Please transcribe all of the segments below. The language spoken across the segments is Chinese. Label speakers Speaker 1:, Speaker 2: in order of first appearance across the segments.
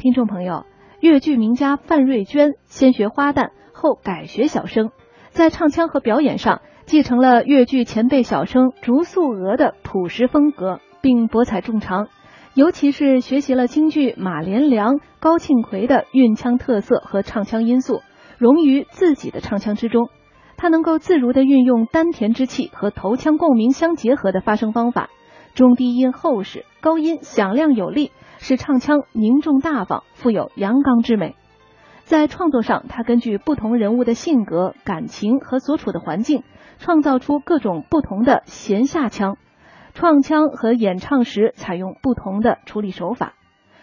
Speaker 1: 听众朋友，越剧名家范瑞娟先学花旦，后改学小生，在唱腔和表演上继承了越剧前辈小生竹素娥的朴实风格，并博采众长。尤其是学习了京剧马连良、高庆奎的韵腔特色和唱腔因素，融于自己的唱腔之中。他能够自如地运用丹田之气和头腔共鸣相结合的发声方法，中低音厚实，高音响亮有力。使唱腔凝重大方，富有阳刚之美。在创作上，他根据不同人物的性格、感情和所处的环境，创造出各种不同的弦下腔。创腔和演唱时采用不同的处理手法。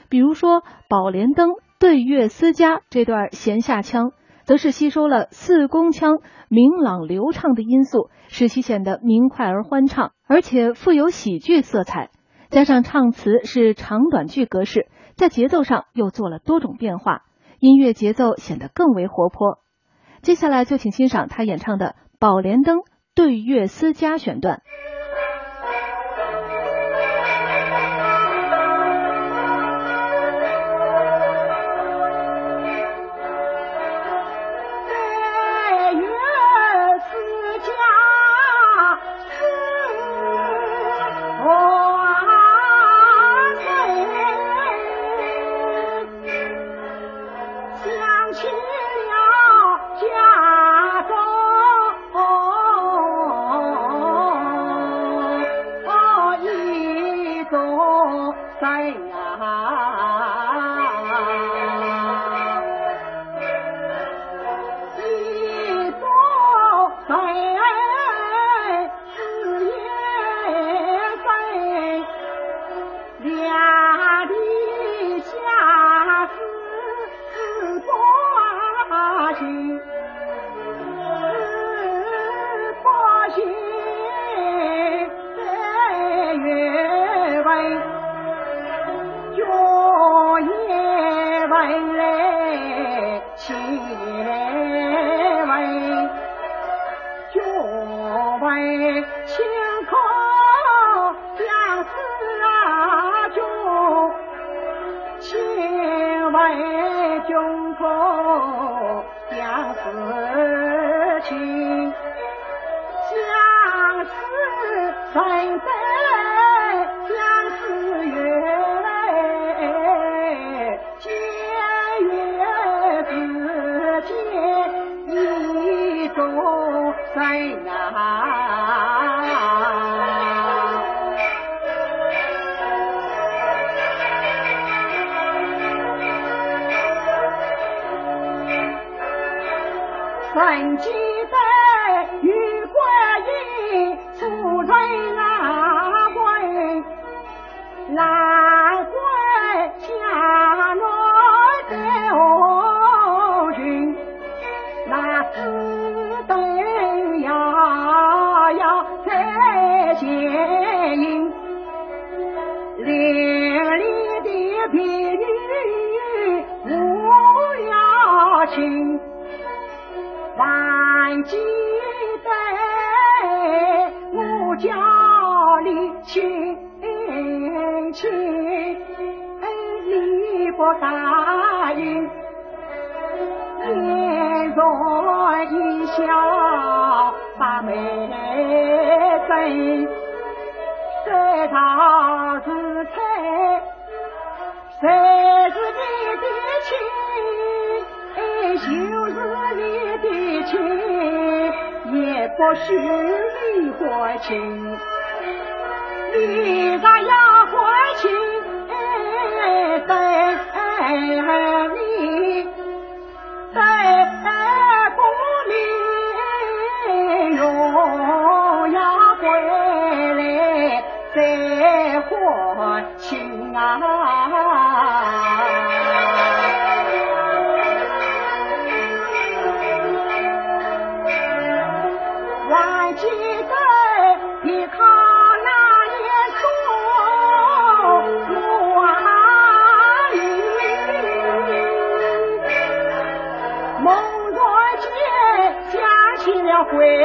Speaker 1: 比如说，《宝莲灯对月思家》这段弦下腔，则是吸收了四宫腔明朗流畅的因素，使其显得明快而欢畅，而且富有喜剧色彩。加上唱词是长短句格式，在节奏上又做了多种变化，音乐节奏显得更为活泼。接下来就请欣赏他演唱的《宝莲灯对月思家》选段。
Speaker 2: 在呀一座山四面山两地是胸口相思中深啊。曾记得玉观音出人难还记得我家里亲戚礼不答应，面容一笑把眉睁，谁道是猜？谁也不许你花钱，你若要花钱，在你，在过年要回来再啊。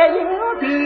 Speaker 2: 有病。